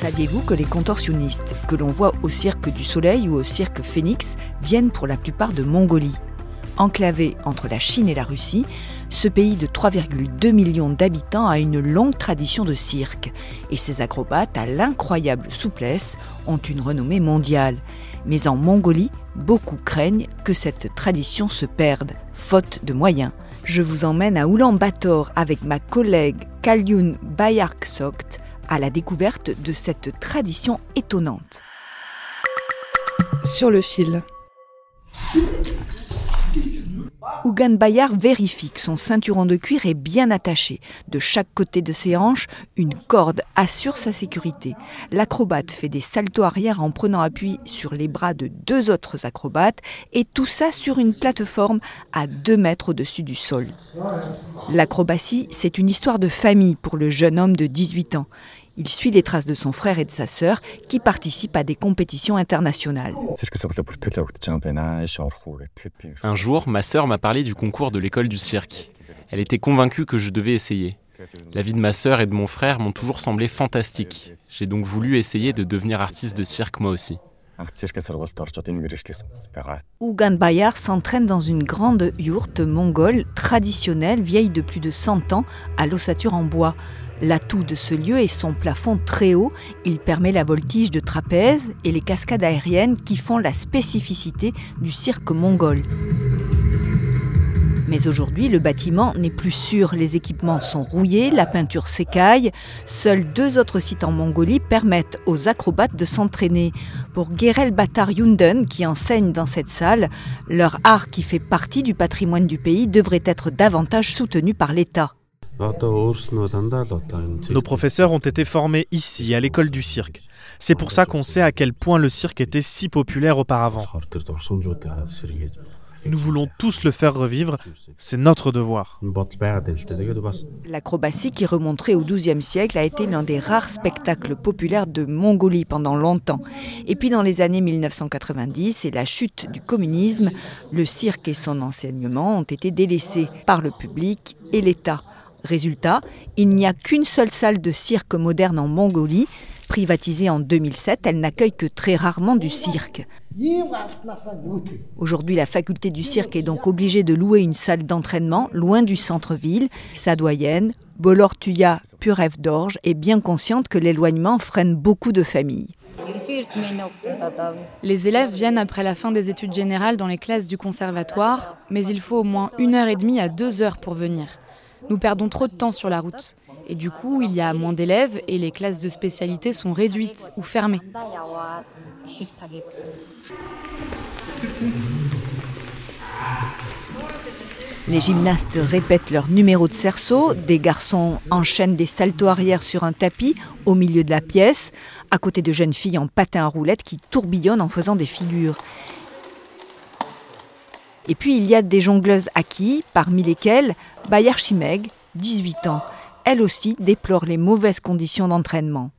Saviez-vous que les contorsionnistes que l'on voit au Cirque du Soleil ou au Cirque Phoenix viennent pour la plupart de Mongolie? Enclavé entre la Chine et la Russie, ce pays de 3,2 millions d'habitants a une longue tradition de cirque et ses acrobates à l'incroyable souplesse ont une renommée mondiale. Mais en Mongolie, beaucoup craignent que cette tradition se perde, faute de moyens. Je vous emmène à Oulan-Bator avec ma collègue Kalyun Bayarksokt à la découverte de cette tradition étonnante. Sur le fil. Ougan Bayar vérifie que son ceinturon de cuir est bien attaché. De chaque côté de ses hanches, une corde assure sa sécurité. L'acrobate fait des saltos arrière en prenant appui sur les bras de deux autres acrobates et tout ça sur une plateforme à 2 mètres au-dessus du sol. L'acrobatie, c'est une histoire de famille pour le jeune homme de 18 ans. Il suit les traces de son frère et de sa sœur qui participent à des compétitions internationales. Un jour, ma sœur m'a parlé du concours de l'école du cirque. Elle était convaincue que je devais essayer. La vie de ma sœur et de mon frère m'ont toujours semblé fantastique. J'ai donc voulu essayer de devenir artiste de cirque moi aussi. Ougan Bayar s'entraîne dans une grande yourte mongole traditionnelle vieille de plus de 100 ans à l'ossature en bois. L'atout de ce lieu est son plafond très haut. Il permet la voltige de trapèze et les cascades aériennes qui font la spécificité du cirque mongol. Mais aujourd'hui, le bâtiment n'est plus sûr. Les équipements sont rouillés, la peinture s'écaille. Seuls deux autres sites en Mongolie permettent aux acrobates de s'entraîner. Pour Gerel Batar Yunden, qui enseigne dans cette salle, leur art qui fait partie du patrimoine du pays devrait être davantage soutenu par l'État. Nos professeurs ont été formés ici, à l'école du cirque. C'est pour ça qu'on sait à quel point le cirque était si populaire auparavant. Nous voulons tous le faire revivre, c'est notre devoir. L'acrobatie qui remonterait au XIIe siècle a été l'un des rares spectacles populaires de Mongolie pendant longtemps. Et puis dans les années 1990 et la chute du communisme, le cirque et son enseignement ont été délaissés par le public et l'État. Résultat, il n'y a qu'une seule salle de cirque moderne en Mongolie. Privatisée en 2007, elle n'accueille que très rarement du cirque. Aujourd'hui, la faculté du cirque est donc obligée de louer une salle d'entraînement loin du centre-ville. Sa doyenne, Bolortuya Purev Dorje, est bien consciente que l'éloignement freine beaucoup de familles. Les élèves viennent après la fin des études générales dans les classes du conservatoire, mais il faut au moins une heure et demie à deux heures pour venir. Nous perdons trop de temps sur la route. Et du coup, il y a moins d'élèves et les classes de spécialité sont réduites ou fermées. Les gymnastes répètent leur numéro de cerceau, des garçons enchaînent des saltos arrière sur un tapis au milieu de la pièce, à côté de jeunes filles en patin à roulettes qui tourbillonnent en faisant des figures. Et puis il y a des jongleuses acquis, parmi lesquelles Bayar Chimeg, 18 ans. Elle aussi déplore les mauvaises conditions d'entraînement.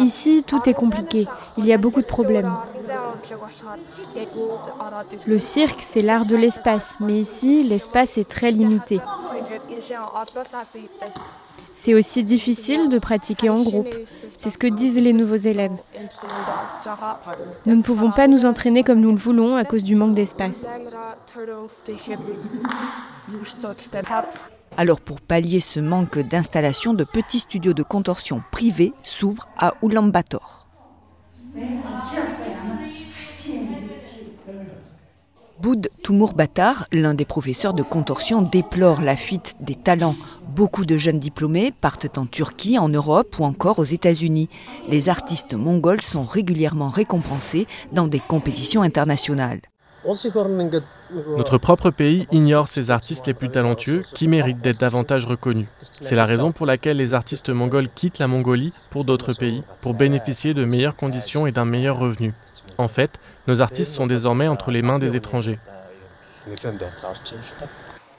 Ici, tout est compliqué. Il y a beaucoup de problèmes. Le cirque, c'est l'art de l'espace, mais ici, l'espace est très limité. C'est aussi difficile de pratiquer en groupe. C'est ce que disent les nouveaux élèves. Nous ne pouvons pas nous entraîner comme nous le voulons à cause du manque d'espace. Alors pour pallier ce manque d'installation, de petits studios de contorsion privés s'ouvrent à Ulaanbaatar. Boud Toumour Batar, l'un des professeurs de contorsion, déplore la fuite des talents Beaucoup de jeunes diplômés partent en Turquie, en Europe ou encore aux États-Unis. Les artistes mongols sont régulièrement récompensés dans des compétitions internationales. Notre propre pays ignore ses artistes les plus talentueux qui méritent d'être davantage reconnus. C'est la raison pour laquelle les artistes mongols quittent la Mongolie pour d'autres pays, pour bénéficier de meilleures conditions et d'un meilleur revenu. En fait, nos artistes sont désormais entre les mains des étrangers.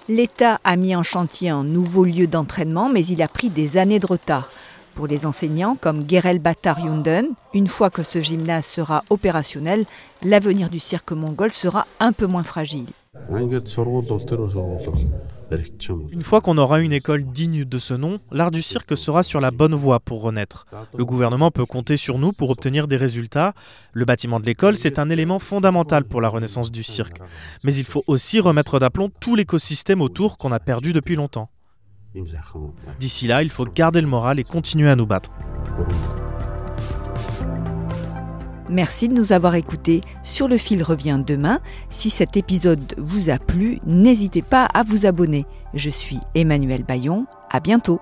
L'État a mis en chantier un nouveau lieu d'entraînement, mais il a pris des années de retard. Pour les enseignants comme Gerel Batar Yunden, une fois que ce gymnase sera opérationnel, l'avenir du cirque mongol sera un peu moins fragile. Une fois qu'on aura une école digne de ce nom, l'art du cirque sera sur la bonne voie pour renaître. Le gouvernement peut compter sur nous pour obtenir des résultats. Le bâtiment de l'école, c'est un élément fondamental pour la renaissance du cirque. Mais il faut aussi remettre d'aplomb tout l'écosystème autour qu'on a perdu depuis longtemps. D'ici là, il faut garder le moral et continuer à nous battre. Merci de nous avoir écoutés. Sur le fil revient demain. Si cet épisode vous a plu, n'hésitez pas à vous abonner. Je suis Emmanuel Bayon. À bientôt.